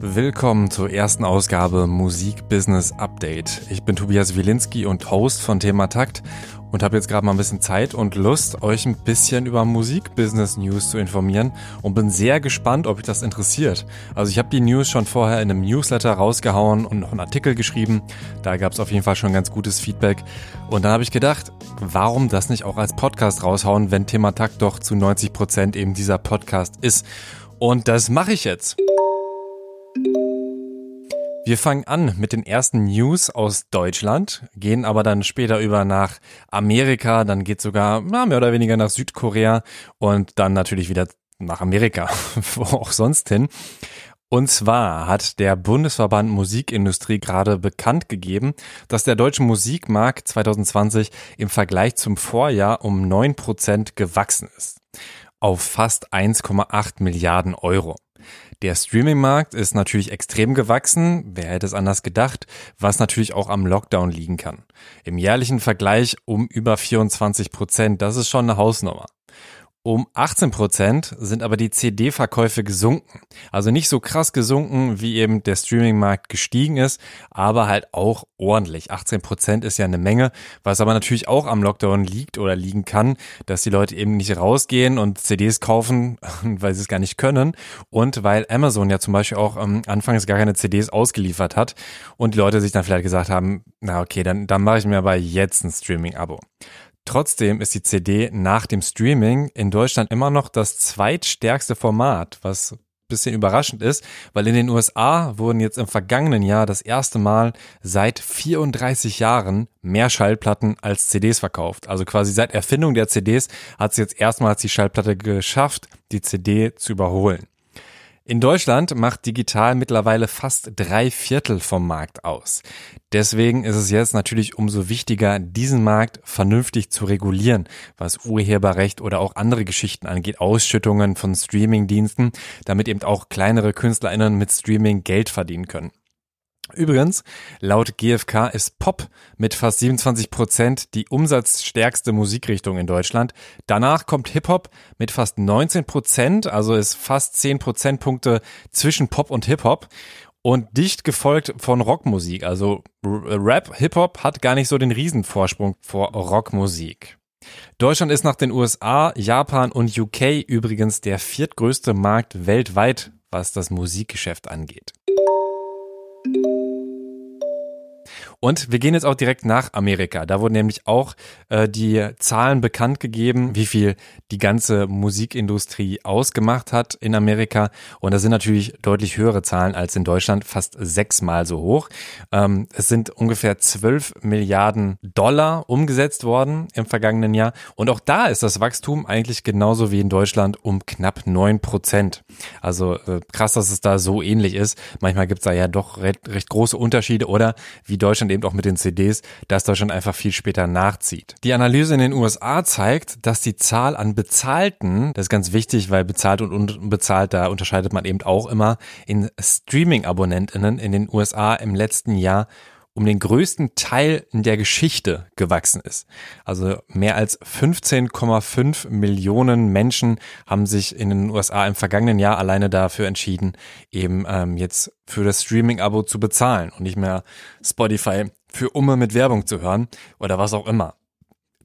Willkommen zur ersten Ausgabe Musik Business Update. Ich bin Tobias Wilinski und Host von Thema Takt und habe jetzt gerade mal ein bisschen Zeit und Lust, euch ein bisschen über Musik-Business-News zu informieren und bin sehr gespannt, ob euch das interessiert. Also ich habe die News schon vorher in einem Newsletter rausgehauen und noch einen Artikel geschrieben. Da gab es auf jeden Fall schon ganz gutes Feedback. Und dann habe ich gedacht, warum das nicht auch als Podcast raushauen, wenn Thema Takt doch zu 90 Prozent eben dieser Podcast ist. Und das mache ich jetzt. Wir fangen an mit den ersten News aus Deutschland, gehen aber dann später über nach Amerika, dann geht sogar na, mehr oder weniger nach Südkorea und dann natürlich wieder nach Amerika, wo auch sonst hin. Und zwar hat der Bundesverband Musikindustrie gerade bekannt gegeben, dass der deutsche Musikmarkt 2020 im Vergleich zum Vorjahr um neun Prozent gewachsen ist. Auf fast 1,8 Milliarden Euro. Der Streaming-Markt ist natürlich extrem gewachsen, wer hätte es anders gedacht, was natürlich auch am Lockdown liegen kann. Im jährlichen Vergleich um über 24 Prozent, das ist schon eine Hausnummer. Um 18 Prozent sind aber die CD-Verkäufe gesunken. Also nicht so krass gesunken, wie eben der Streaming-Markt gestiegen ist, aber halt auch ordentlich. 18 Prozent ist ja eine Menge, was aber natürlich auch am Lockdown liegt oder liegen kann, dass die Leute eben nicht rausgehen und CDs kaufen, weil sie es gar nicht können und weil Amazon ja zum Beispiel auch ähm, anfangs gar keine CDs ausgeliefert hat und die Leute sich dann vielleicht gesagt haben, na okay, dann, dann mache ich mir aber jetzt ein Streaming-Abo. Trotzdem ist die CD nach dem Streaming in Deutschland immer noch das zweitstärkste Format, was bisschen überraschend ist, weil in den USA wurden jetzt im vergangenen Jahr das erste Mal seit 34 Jahren mehr Schallplatten als CDs verkauft. Also quasi seit Erfindung der CDs hat es jetzt erstmals die Schallplatte geschafft, die CD zu überholen. In Deutschland macht digital mittlerweile fast drei Viertel vom Markt aus. Deswegen ist es jetzt natürlich umso wichtiger, diesen Markt vernünftig zu regulieren, was Urheberrecht oder auch andere Geschichten angeht, Ausschüttungen von Streamingdiensten, damit eben auch kleinere KünstlerInnen mit Streaming Geld verdienen können. Übrigens, laut GfK ist Pop mit fast 27 Prozent die umsatzstärkste Musikrichtung in Deutschland. Danach kommt Hip-Hop mit fast 19 Prozent, also ist fast 10 Prozentpunkte zwischen Pop und Hip-Hop. Und dicht gefolgt von Rockmusik. Also Rap, Hip-Hop hat gar nicht so den Riesenvorsprung vor Rockmusik. Deutschland ist nach den USA, Japan und UK übrigens der viertgrößte Markt weltweit, was das Musikgeschäft angeht. Und wir gehen jetzt auch direkt nach Amerika. Da wurden nämlich auch äh, die Zahlen bekannt gegeben, wie viel die ganze Musikindustrie ausgemacht hat in Amerika. Und das sind natürlich deutlich höhere Zahlen als in Deutschland, fast sechsmal so hoch. Ähm, es sind ungefähr 12 Milliarden Dollar umgesetzt worden im vergangenen Jahr. Und auch da ist das Wachstum eigentlich genauso wie in Deutschland um knapp neun Prozent. Also äh, krass, dass es da so ähnlich ist. Manchmal gibt es da ja doch recht, recht große Unterschiede oder wie Deutschland Deutschland eben auch mit den CDs, dass Deutschland einfach viel später nachzieht. Die Analyse in den USA zeigt, dass die Zahl an Bezahlten, das ist ganz wichtig, weil bezahlt und unbezahlt, da unterscheidet man eben auch immer, in Streaming-AbonnentInnen in den USA im letzten Jahr um den größten Teil in der Geschichte gewachsen ist. Also mehr als 15,5 Millionen Menschen haben sich in den USA im vergangenen Jahr alleine dafür entschieden, eben ähm, jetzt für das Streaming-Abo zu bezahlen und nicht mehr Spotify für Umme mit Werbung zu hören oder was auch immer.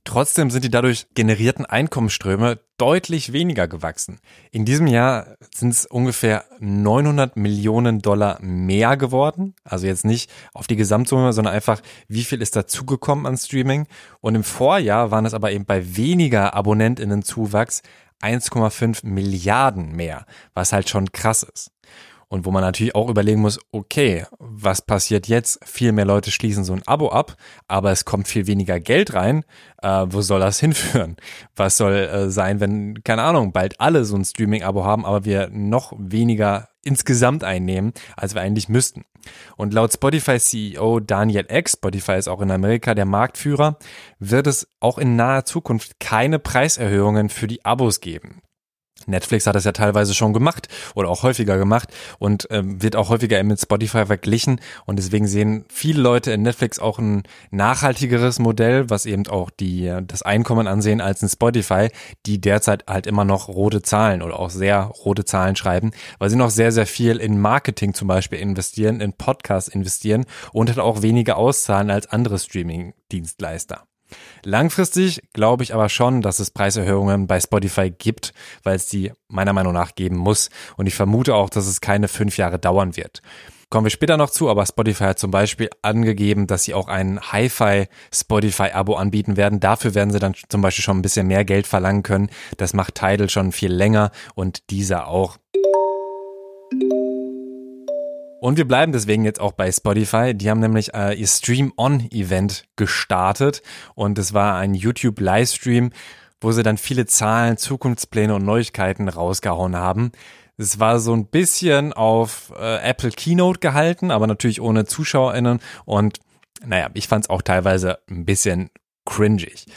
Trotzdem sind die dadurch generierten Einkommensströme deutlich weniger gewachsen. In diesem Jahr sind es ungefähr 900 Millionen Dollar mehr geworden. Also jetzt nicht auf die Gesamtsumme, sondern einfach, wie viel ist dazugekommen an Streaming. Und im Vorjahr waren es aber eben bei weniger AbonnentInnen-Zuwachs 1,5 Milliarden mehr, was halt schon krass ist. Und wo man natürlich auch überlegen muss, okay, was passiert jetzt? Viel mehr Leute schließen so ein Abo ab, aber es kommt viel weniger Geld rein. Äh, wo soll das hinführen? Was soll äh, sein, wenn, keine Ahnung, bald alle so ein Streaming-Abo haben, aber wir noch weniger insgesamt einnehmen, als wir eigentlich müssten? Und laut Spotify CEO Daniel X, Spotify ist auch in Amerika der Marktführer, wird es auch in naher Zukunft keine Preiserhöhungen für die Abos geben. Netflix hat das ja teilweise schon gemacht oder auch häufiger gemacht und ähm, wird auch häufiger mit Spotify verglichen und deswegen sehen viele Leute in Netflix auch ein nachhaltigeres Modell, was eben auch die das Einkommen ansehen als in Spotify, die derzeit halt immer noch rote Zahlen oder auch sehr rote Zahlen schreiben, weil sie noch sehr sehr viel in Marketing zum Beispiel investieren, in Podcasts investieren und halt auch weniger auszahlen als andere Streaming-Dienstleister. Langfristig glaube ich aber schon, dass es Preiserhöhungen bei Spotify gibt, weil es die meiner Meinung nach geben muss. Und ich vermute auch, dass es keine fünf Jahre dauern wird. Kommen wir später noch zu, aber Spotify hat zum Beispiel angegeben, dass sie auch ein Hi-Fi Spotify-Abo anbieten werden. Dafür werden sie dann zum Beispiel schon ein bisschen mehr Geld verlangen können. Das macht Tidal schon viel länger und dieser auch. Und wir bleiben deswegen jetzt auch bei Spotify. Die haben nämlich äh, ihr Stream-On-Event gestartet und es war ein YouTube-Livestream, wo sie dann viele Zahlen, Zukunftspläne und Neuigkeiten rausgehauen haben. Es war so ein bisschen auf äh, Apple Keynote gehalten, aber natürlich ohne ZuschauerInnen und naja, ich fand es auch teilweise ein bisschen cringig.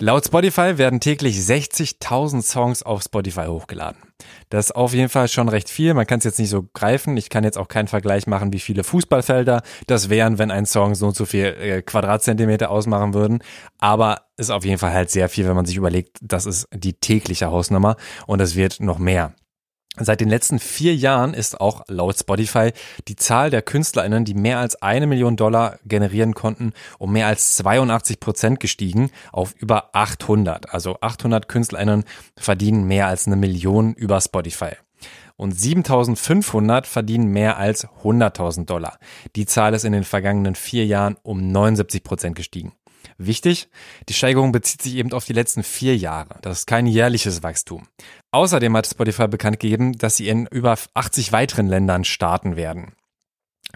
Laut Spotify werden täglich 60.000 Songs auf Spotify hochgeladen. Das ist auf jeden Fall schon recht viel. Man kann es jetzt nicht so greifen. Ich kann jetzt auch keinen Vergleich machen, wie viele Fußballfelder das wären, wenn ein Song so und so viel äh, Quadratzentimeter ausmachen würden. Aber ist auf jeden Fall halt sehr viel, wenn man sich überlegt, das ist die tägliche Hausnummer und es wird noch mehr. Seit den letzten vier Jahren ist auch laut Spotify die Zahl der KünstlerInnen, die mehr als eine Million Dollar generieren konnten, um mehr als 82 Prozent gestiegen auf über 800. Also 800 KünstlerInnen verdienen mehr als eine Million über Spotify. Und 7500 verdienen mehr als 100.000 Dollar. Die Zahl ist in den vergangenen vier Jahren um 79 Prozent gestiegen. Wichtig, die Steigerung bezieht sich eben auf die letzten vier Jahre. Das ist kein jährliches Wachstum. Außerdem hat Spotify bekannt gegeben, dass sie in über 80 weiteren Ländern starten werden.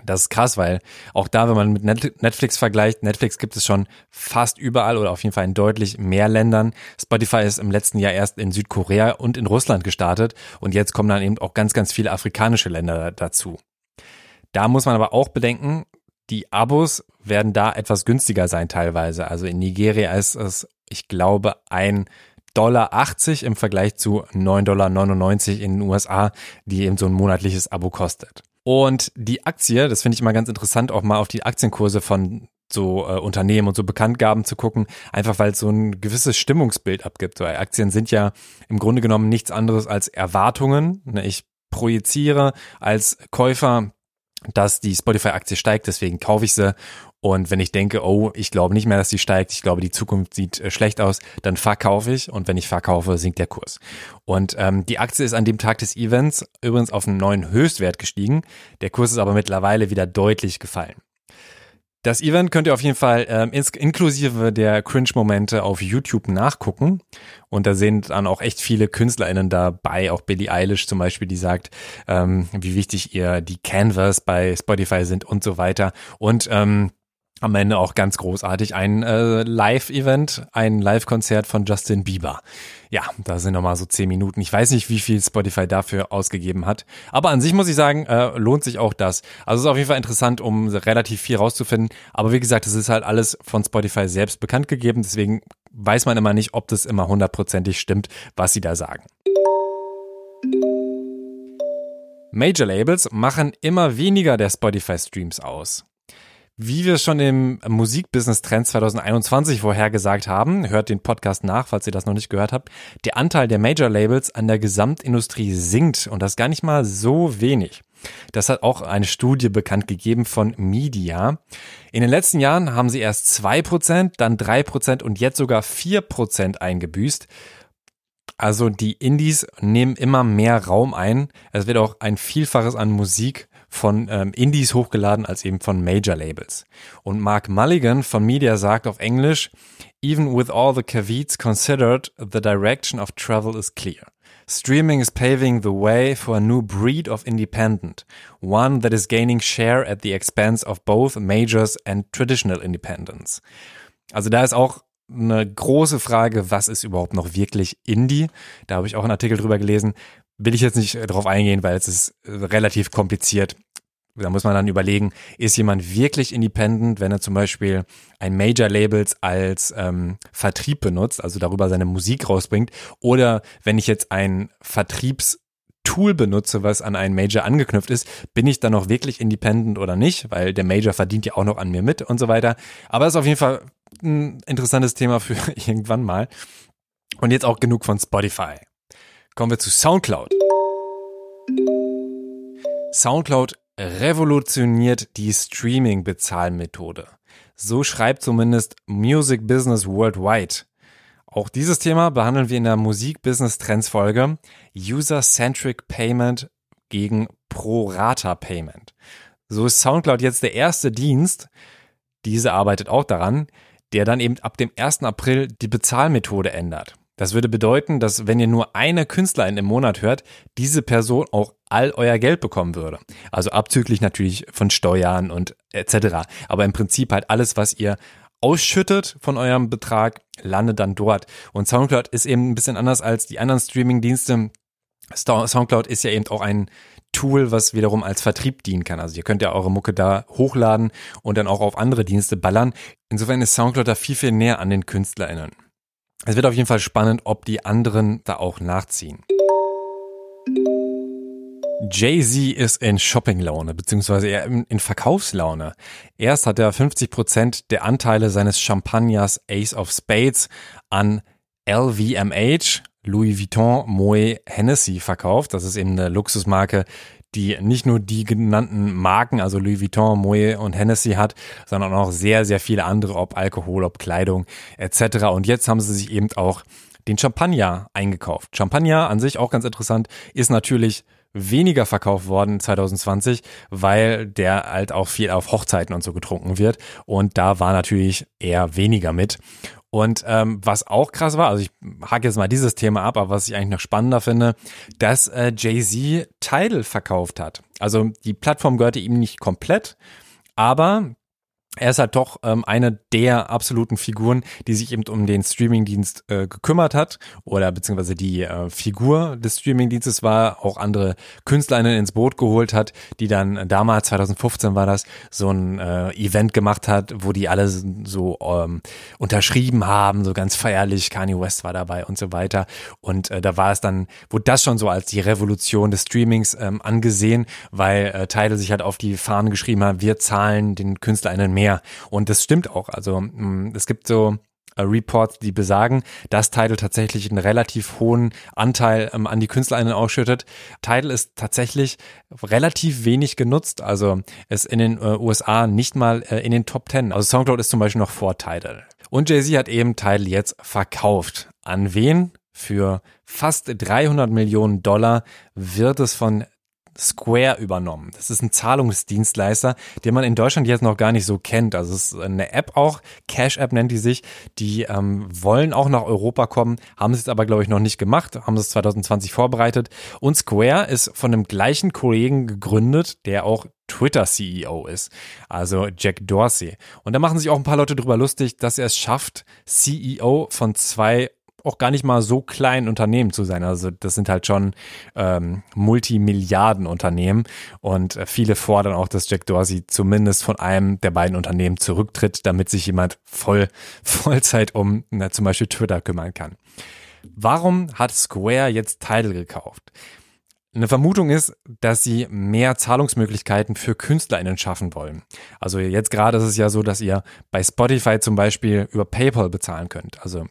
Das ist krass, weil auch da, wenn man mit Netflix vergleicht, Netflix gibt es schon fast überall oder auf jeden Fall in deutlich mehr Ländern. Spotify ist im letzten Jahr erst in Südkorea und in Russland gestartet und jetzt kommen dann eben auch ganz, ganz viele afrikanische Länder dazu. Da muss man aber auch bedenken, die Abos werden da etwas günstiger sein teilweise. Also in Nigeria ist es, ich glaube, ein Dollar 80 im Vergleich zu 9,99 Dollar in den USA, die eben so ein monatliches Abo kostet. Und die Aktie, das finde ich immer ganz interessant, auch mal auf die Aktienkurse von so äh, Unternehmen und so Bekanntgaben zu gucken, einfach weil es so ein gewisses Stimmungsbild abgibt. Weil Aktien sind ja im Grunde genommen nichts anderes als Erwartungen. Ne, ich projiziere als Käufer dass die Spotify-Aktie steigt, deswegen kaufe ich sie. Und wenn ich denke, oh, ich glaube nicht mehr, dass sie steigt, ich glaube, die Zukunft sieht äh, schlecht aus, dann verkaufe ich und wenn ich verkaufe, sinkt der Kurs. Und ähm, die Aktie ist an dem Tag des Events übrigens auf einen neuen Höchstwert gestiegen. Der Kurs ist aber mittlerweile wieder deutlich gefallen. Das Event könnt ihr auf jeden Fall ähm, inklusive der Cringe-Momente auf YouTube nachgucken. Und da sind dann auch echt viele KünstlerInnen dabei, auch Billie Eilish zum Beispiel, die sagt, ähm, wie wichtig ihr die Canvas bei Spotify sind und so weiter. Und ähm, am Ende auch ganz großartig ein äh, Live-Event, ein Live-Konzert von Justin Bieber. Ja, da sind nochmal so zehn Minuten. Ich weiß nicht, wie viel Spotify dafür ausgegeben hat. Aber an sich muss ich sagen, äh, lohnt sich auch das. Also es ist auf jeden Fall interessant, um relativ viel rauszufinden. Aber wie gesagt, es ist halt alles von Spotify selbst bekannt gegeben. Deswegen weiß man immer nicht, ob das immer hundertprozentig stimmt, was sie da sagen. Major Labels machen immer weniger der Spotify-Streams aus. Wie wir schon im Musikbusiness Trend 2021 vorhergesagt haben, hört den Podcast nach, falls ihr das noch nicht gehört habt, der Anteil der Major Labels an der Gesamtindustrie sinkt und das gar nicht mal so wenig. Das hat auch eine Studie bekannt gegeben von Media. In den letzten Jahren haben sie erst zwei Prozent, dann drei Prozent und jetzt sogar vier Prozent eingebüßt. Also die Indies nehmen immer mehr Raum ein. Es wird auch ein Vielfaches an Musik von ähm, Indies hochgeladen als eben von Major Labels. Und Mark Mulligan von Media sagt auf Englisch, Even with all the caveats considered, the direction of travel is clear. Streaming is paving the way for a new breed of independent, one that is gaining share at the expense of both majors and traditional independents. Also da ist auch eine große Frage, was ist überhaupt noch wirklich Indie? Da habe ich auch einen Artikel drüber gelesen will ich jetzt nicht äh, drauf eingehen, weil es ist äh, relativ kompliziert. Da muss man dann überlegen, ist jemand wirklich independent, wenn er zum Beispiel ein Major Labels als ähm, Vertrieb benutzt, also darüber seine Musik rausbringt, oder wenn ich jetzt ein Vertriebs Tool benutze, was an einen Major angeknüpft ist, bin ich dann noch wirklich independent oder nicht, weil der Major verdient ja auch noch an mir mit und so weiter. Aber das ist auf jeden Fall ein interessantes Thema für irgendwann mal. Und jetzt auch genug von Spotify. Kommen wir zu SoundCloud. SoundCloud revolutioniert die Streaming-Bezahlmethode. So schreibt zumindest Music Business Worldwide. Auch dieses Thema behandeln wir in der Musik-Business-Trends-Folge User-Centric Payment gegen Pro-Rata-Payment. So ist SoundCloud jetzt der erste Dienst, diese arbeitet auch daran, der dann eben ab dem 1. April die Bezahlmethode ändert. Das würde bedeuten, dass wenn ihr nur eine Künstlerin im Monat hört, diese Person auch all euer Geld bekommen würde. Also abzüglich natürlich von Steuern und etc. Aber im Prinzip halt alles, was ihr ausschüttet von eurem Betrag, landet dann dort. Und Soundcloud ist eben ein bisschen anders als die anderen Streaming-Dienste. Soundcloud ist ja eben auch ein Tool, was wiederum als Vertrieb dienen kann. Also ihr könnt ja eure Mucke da hochladen und dann auch auf andere Dienste ballern. Insofern ist Soundcloud da viel, viel näher an den KünstlerInnen. Es wird auf jeden Fall spannend, ob die anderen da auch nachziehen. Jay-Z ist in Shoppinglaune, beziehungsweise eher in Verkaufslaune. Erst hat er 50 Prozent der Anteile seines Champagners Ace of Spades an LVMH, Louis Vuitton, Moet, Hennessy verkauft. Das ist eben eine Luxusmarke, die nicht nur die genannten Marken, also Louis Vuitton, Moet und Hennessy hat, sondern auch sehr, sehr viele andere, ob Alkohol, ob Kleidung etc. Und jetzt haben sie sich eben auch den Champagner eingekauft. Champagner an sich auch ganz interessant, ist natürlich weniger verkauft worden 2020, weil der halt auch viel auf Hochzeiten und so getrunken wird. Und da war natürlich eher weniger mit. Und ähm, was auch krass war, also ich hake jetzt mal dieses Thema ab, aber was ich eigentlich noch spannender finde, dass äh, Jay-Z Tidal verkauft hat. Also die Plattform gehörte ihm nicht komplett, aber er ist halt doch ähm, eine der absoluten Figuren, die sich eben um den Streamingdienst äh, gekümmert hat. Oder beziehungsweise die äh, Figur des Streamingdienstes war, auch andere KünstlerInnen ins Boot geholt hat, die dann damals, 2015 war das, so ein äh, Event gemacht hat, wo die alle so ähm, unterschrieben haben, so ganz feierlich, Kanye West war dabei und so weiter. Und äh, da war es dann, wurde das schon so als die Revolution des Streamings ähm, angesehen, weil äh, Tidal sich halt auf die Fahnen geschrieben hat, wir zahlen den KünstlerInnen mehr mehr. Und das stimmt auch. Also mm, es gibt so äh, Reports, die besagen, dass Tidal tatsächlich einen relativ hohen Anteil ähm, an die KünstlerInnen ausschüttet. Tidal ist tatsächlich relativ wenig genutzt, also ist in den äh, USA nicht mal äh, in den Top 10. Also Soundcloud ist zum Beispiel noch vor Tidal. Und Jay-Z hat eben Tidal jetzt verkauft. An wen? Für fast 300 Millionen Dollar wird es von Square übernommen. Das ist ein Zahlungsdienstleister, den man in Deutschland jetzt noch gar nicht so kennt. Also es ist eine App auch, Cash App nennt die sich. Die ähm, wollen auch nach Europa kommen, haben es jetzt aber glaube ich noch nicht gemacht, haben es 2020 vorbereitet. Und Square ist von dem gleichen Kollegen gegründet, der auch Twitter CEO ist, also Jack Dorsey. Und da machen sich auch ein paar Leute drüber lustig, dass er es schafft, CEO von zwei auch gar nicht mal so klein Unternehmen zu sein. Also das sind halt schon ähm, Multimilliarden-Unternehmen und äh, viele fordern auch, dass Jack Dorsey zumindest von einem der beiden Unternehmen zurücktritt, damit sich jemand voll Vollzeit um na, zum Beispiel Twitter kümmern kann. Warum hat Square jetzt Tidal gekauft? Eine Vermutung ist, dass sie mehr Zahlungsmöglichkeiten für KünstlerInnen schaffen wollen. Also jetzt gerade ist es ja so, dass ihr bei Spotify zum Beispiel über PayPal bezahlen könnt. Also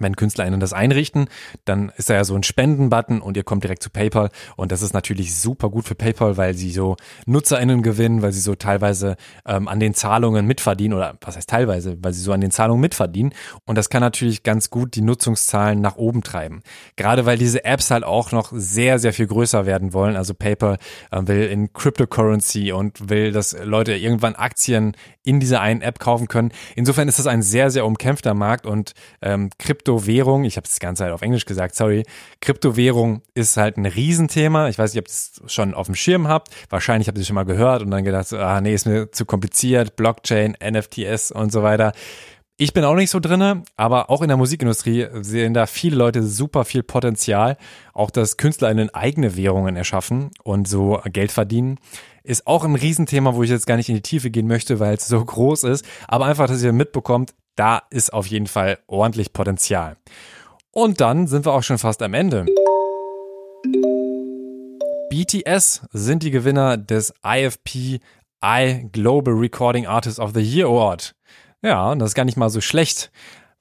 wenn KünstlerInnen das einrichten, dann ist da ja so ein Spenden-Button und ihr kommt direkt zu PayPal und das ist natürlich super gut für PayPal, weil sie so NutzerInnen gewinnen, weil sie so teilweise ähm, an den Zahlungen mitverdienen oder was heißt teilweise, weil sie so an den Zahlungen mitverdienen und das kann natürlich ganz gut die Nutzungszahlen nach oben treiben. Gerade weil diese Apps halt auch noch sehr, sehr viel größer werden wollen. Also PayPal äh, will in Cryptocurrency und will, dass Leute irgendwann Aktien in dieser einen App kaufen können. Insofern ist das ein sehr, sehr umkämpfter Markt und ähm, Krypto Kryptowährung, ich habe das ganze halt auf Englisch gesagt, sorry, Kryptowährung ist halt ein Riesenthema. Ich weiß nicht, ob ihr es schon auf dem Schirm habt. Wahrscheinlich habt ihr es schon mal gehört und dann gedacht, ah nee, ist mir zu kompliziert, Blockchain, NFTs und so weiter. Ich bin auch nicht so drinne, aber auch in der Musikindustrie sehen da viele Leute super viel Potenzial. Auch dass KünstlerInnen eigene Währungen erschaffen und so Geld verdienen. Ist auch ein Riesenthema, wo ich jetzt gar nicht in die Tiefe gehen möchte, weil es so groß ist. Aber einfach, dass ihr mitbekommt, da ist auf jeden Fall ordentlich Potenzial. Und dann sind wir auch schon fast am Ende. BTS sind die Gewinner des IFP I Global Recording Artist of the Year Award. Ja, und das ist gar nicht mal so schlecht,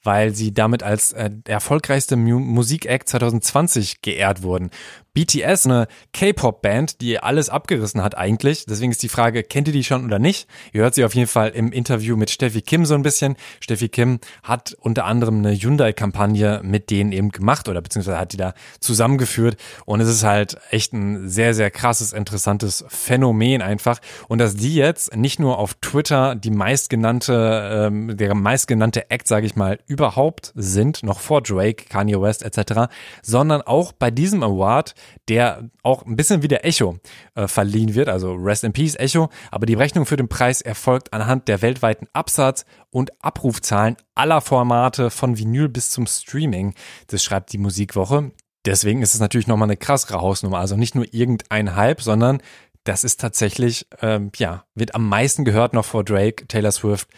weil sie damit als äh, erfolgreichste Mu Musikact 2020 geehrt wurden. BTS, eine K-Pop-Band, die alles abgerissen hat eigentlich. Deswegen ist die Frage, kennt ihr die schon oder nicht? Ihr hört sie auf jeden Fall im Interview mit Steffi Kim so ein bisschen. Steffi Kim hat unter anderem eine Hyundai-Kampagne mit denen eben gemacht oder beziehungsweise hat die da zusammengeführt. Und es ist halt echt ein sehr, sehr krasses, interessantes Phänomen einfach. Und dass die jetzt nicht nur auf Twitter die meistgenannte, ähm, der meistgenannte Act, sage ich mal, überhaupt sind, noch vor Drake, Kanye West etc., sondern auch bei diesem Award der auch ein bisschen wie der Echo äh, verliehen wird, also Rest in Peace Echo, aber die Berechnung für den Preis erfolgt anhand der weltweiten Absatz- und Abrufzahlen aller Formate von Vinyl bis zum Streaming. Das schreibt die Musikwoche. Deswegen ist es natürlich nochmal eine krassere Hausnummer. Also nicht nur irgendein Hype, sondern das ist tatsächlich, ähm, ja, wird am meisten gehört noch vor Drake, Taylor Swift,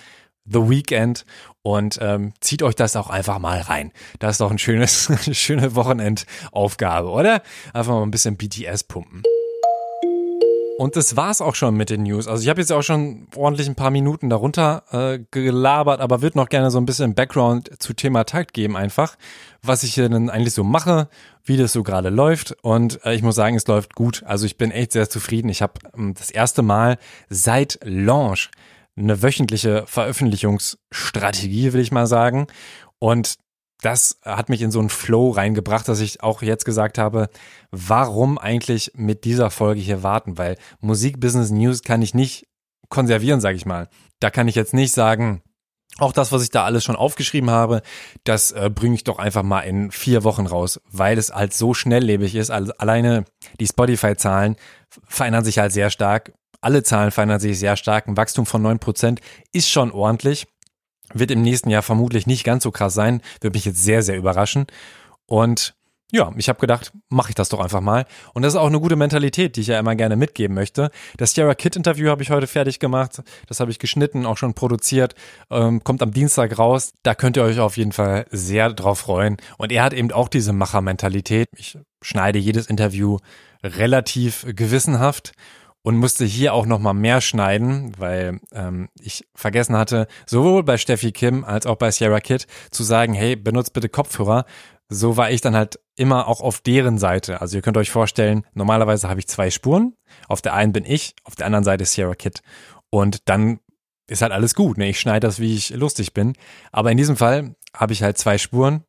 The Weekend und ähm, zieht euch das auch einfach mal rein. Das ist doch ein schönes, schöne Wochenendaufgabe, oder? Einfach mal ein bisschen BTS pumpen. Und das war's auch schon mit den News. Also ich habe jetzt auch schon ordentlich ein paar Minuten darunter äh, gelabert, aber würde noch gerne so ein bisschen Background zu Thema Takt geben einfach, was ich hier denn eigentlich so mache, wie das so gerade läuft. Und äh, ich muss sagen, es läuft gut. Also ich bin echt sehr zufrieden. Ich habe ähm, das erste Mal seit Launch eine wöchentliche Veröffentlichungsstrategie, will ich mal sagen. Und das hat mich in so einen Flow reingebracht, dass ich auch jetzt gesagt habe, warum eigentlich mit dieser Folge hier warten? Weil Musik Business News kann ich nicht konservieren, sage ich mal. Da kann ich jetzt nicht sagen, auch das, was ich da alles schon aufgeschrieben habe, das äh, bringe ich doch einfach mal in vier Wochen raus, weil es halt so schnelllebig ist. Also alleine die Spotify-Zahlen verändern sich halt sehr stark alle Zahlen verändern sich sehr stark. Ein Wachstum von 9% ist schon ordentlich. Wird im nächsten Jahr vermutlich nicht ganz so krass sein. Würde mich jetzt sehr, sehr überraschen. Und ja, ich habe gedacht, mache ich das doch einfach mal. Und das ist auch eine gute Mentalität, die ich ja immer gerne mitgeben möchte. Das Sierra Kid Interview habe ich heute fertig gemacht. Das habe ich geschnitten, auch schon produziert. Ähm, kommt am Dienstag raus. Da könnt ihr euch auf jeden Fall sehr drauf freuen. Und er hat eben auch diese Machermentalität. Ich schneide jedes Interview relativ gewissenhaft und musste hier auch noch mal mehr schneiden, weil ähm, ich vergessen hatte, sowohl bei Steffi Kim als auch bei Sierra Kid zu sagen, hey, benutzt bitte Kopfhörer. So war ich dann halt immer auch auf deren Seite. Also ihr könnt euch vorstellen, normalerweise habe ich zwei Spuren. Auf der einen bin ich, auf der anderen Seite Sierra Kid. Und dann ist halt alles gut. Ne? Ich schneide das, wie ich lustig bin. Aber in diesem Fall habe ich halt zwei Spuren.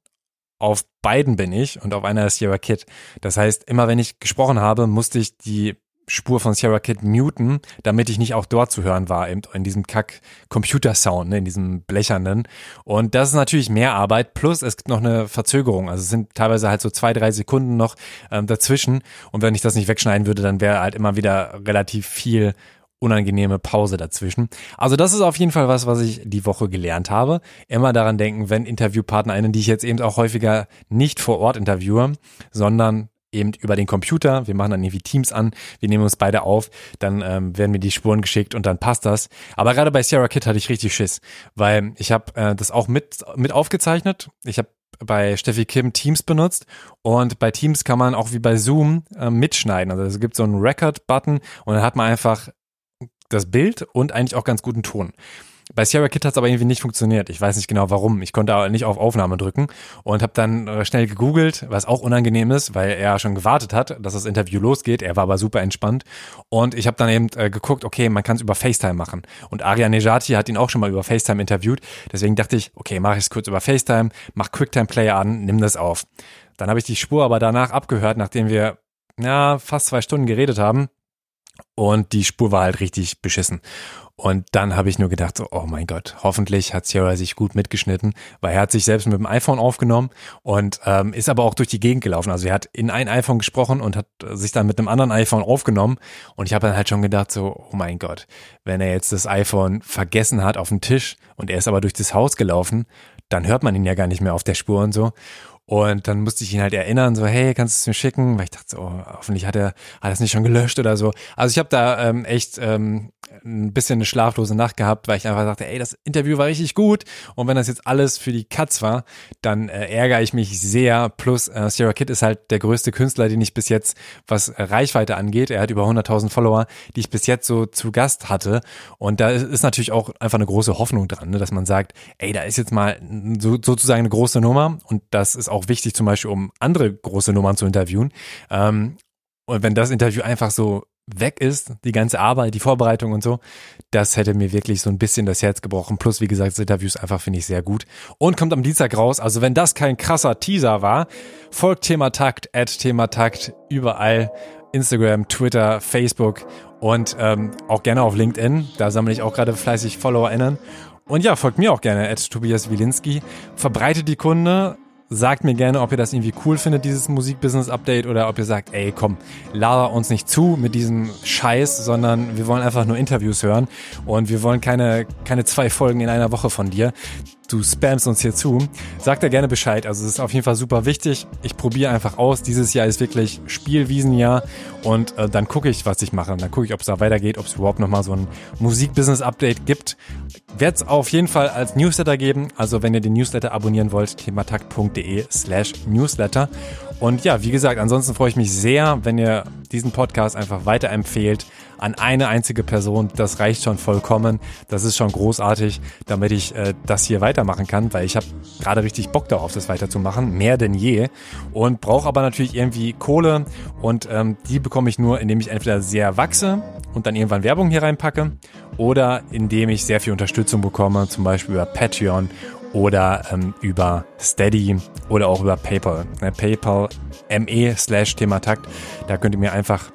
Auf beiden bin ich und auf einer ist Sierra Kid. Das heißt, immer wenn ich gesprochen habe, musste ich die Spur von Sierra Kid muten, damit ich nicht auch dort zu hören war, in diesem Kack Computersound, ne, in diesem blechernen. Und das ist natürlich mehr Arbeit, plus es gibt noch eine Verzögerung. Also es sind teilweise halt so zwei, drei Sekunden noch ähm, dazwischen. Und wenn ich das nicht wegschneiden würde, dann wäre halt immer wieder relativ viel unangenehme Pause dazwischen. Also das ist auf jeden Fall was, was ich die Woche gelernt habe. Immer daran denken, wenn InterviewpartnerInnen, die ich jetzt eben auch häufiger nicht vor Ort interviewe, sondern eben über den Computer. Wir machen dann irgendwie Teams an, wir nehmen uns beide auf, dann ähm, werden mir die Spuren geschickt und dann passt das. Aber gerade bei Sierra Kid hatte ich richtig Schiss, weil ich habe äh, das auch mit mit aufgezeichnet. Ich habe bei Steffi Kim Teams benutzt und bei Teams kann man auch wie bei Zoom äh, mitschneiden. Also es gibt so einen Record-Button und dann hat man einfach das Bild und eigentlich auch ganz guten Ton. Bei Sierra Kid hat es aber irgendwie nicht funktioniert. Ich weiß nicht genau warum. Ich konnte aber nicht auf Aufnahme drücken und habe dann äh, schnell gegoogelt, was auch unangenehm ist, weil er schon gewartet hat, dass das Interview losgeht. Er war aber super entspannt und ich habe dann eben äh, geguckt, okay, man kann es über FaceTime machen. Und Arya Nejati hat ihn auch schon mal über FaceTime interviewt. Deswegen dachte ich, okay, mache ich es kurz über FaceTime, mach QuickTime Player an, nimm das auf. Dann habe ich die Spur aber danach abgehört, nachdem wir ja fast zwei Stunden geredet haben Und die Spur war halt richtig beschissen. Und dann habe ich nur gedacht, so, oh mein Gott, hoffentlich hat Sierra sich gut mitgeschnitten, weil er hat sich selbst mit dem iPhone aufgenommen und ähm, ist aber auch durch die Gegend gelaufen. Also er hat in ein iPhone gesprochen und hat sich dann mit einem anderen iPhone aufgenommen. Und ich habe dann halt schon gedacht, so, oh mein Gott, wenn er jetzt das iPhone vergessen hat auf dem Tisch und er ist aber durch das Haus gelaufen, dann hört man ihn ja gar nicht mehr auf der Spur und so. Und dann musste ich ihn halt erinnern, so, hey, kannst du es mir schicken? Weil ich dachte, so, oh, hoffentlich hat er, hat er es nicht schon gelöscht oder so. Also ich habe da ähm, echt ähm, ein bisschen eine schlaflose Nacht gehabt, weil ich einfach dachte, ey, das Interview war richtig gut. Und wenn das jetzt alles für die Katz war, dann äh, ärgere ich mich sehr. Plus, äh, Sierra Kid ist halt der größte Künstler, den ich bis jetzt, was Reichweite angeht. Er hat über 100.000 Follower, die ich bis jetzt so zu Gast hatte. Und da ist natürlich auch einfach eine große Hoffnung dran, ne, dass man sagt, ey, da ist jetzt mal so, sozusagen eine große Nummer. Und das ist auch wichtig, zum Beispiel, um andere große Nummern zu interviewen. Ähm, und wenn das Interview einfach so weg ist, die ganze Arbeit, die Vorbereitung und so, das hätte mir wirklich so ein bisschen das Herz gebrochen. Plus, wie gesagt, das Interview ist einfach, finde ich, sehr gut. Und kommt am Dienstag raus. Also wenn das kein krasser Teaser war, folgt Thema Takt, at Thema Takt, überall. Instagram, Twitter, Facebook und ähm, auch gerne auf LinkedIn. Da sammle ich auch gerade fleißig FollowerInnen. Und ja, folgt mir auch gerne, at Tobias Wilinski. Verbreitet die Kunde, Sagt mir gerne, ob ihr das irgendwie cool findet, dieses Musikbusiness-Update, oder ob ihr sagt, ey, komm, laber uns nicht zu mit diesem Scheiß, sondern wir wollen einfach nur Interviews hören und wir wollen keine, keine zwei Folgen in einer Woche von dir du spamst uns hier zu, sag da gerne Bescheid. Also es ist auf jeden Fall super wichtig. Ich probiere einfach aus. Dieses Jahr ist wirklich Spielwiesenjahr und äh, dann gucke ich, was ich mache. dann gucke ich, ob es da weitergeht, ob es überhaupt nochmal so ein Musikbusiness-Update gibt. Werde es auf jeden Fall als Newsletter geben. Also wenn ihr den Newsletter abonnieren wollt, thematakt.de slash Newsletter. Und ja, wie gesagt, ansonsten freue ich mich sehr, wenn ihr diesen Podcast einfach weiterempfehlt an eine einzige Person. Das reicht schon vollkommen. Das ist schon großartig, damit ich äh, das hier weitermachen kann, weil ich habe gerade richtig Bock darauf, das weiterzumachen, mehr denn je. Und brauche aber natürlich irgendwie Kohle und ähm, die bekomme ich nur, indem ich entweder sehr wachse und dann irgendwann Werbung hier reinpacke oder indem ich sehr viel Unterstützung bekomme, zum Beispiel über Patreon oder ähm, über Steady oder auch über PayPal. Ne, PayPal me slash Thematakt. Da könnt ihr mir einfach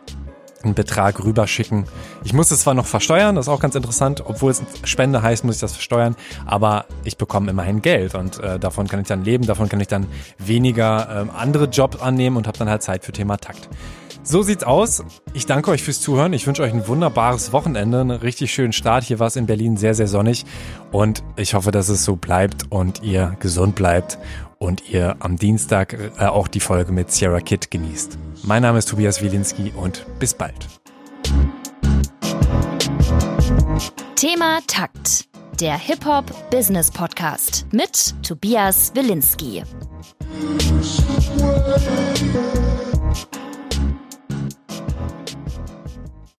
einen Betrag rüberschicken. Ich muss es zwar noch versteuern, das ist auch ganz interessant, obwohl es Spende heißt, muss ich das versteuern, aber ich bekomme immerhin Geld und äh, davon kann ich dann leben, davon kann ich dann weniger äh, andere Jobs annehmen und habe dann halt Zeit für Thema Takt. So sieht's aus. Ich danke euch fürs Zuhören. Ich wünsche euch ein wunderbares Wochenende, einen richtig schönen Start. Hier war es in Berlin sehr, sehr sonnig und ich hoffe, dass es so bleibt und ihr gesund bleibt und ihr am Dienstag äh, auch die Folge mit Sierra Kid genießt. Mein Name ist Tobias Wilinski und bis bald. Thema Takt. Der Hip-Hop Business Podcast mit Tobias Wilinski.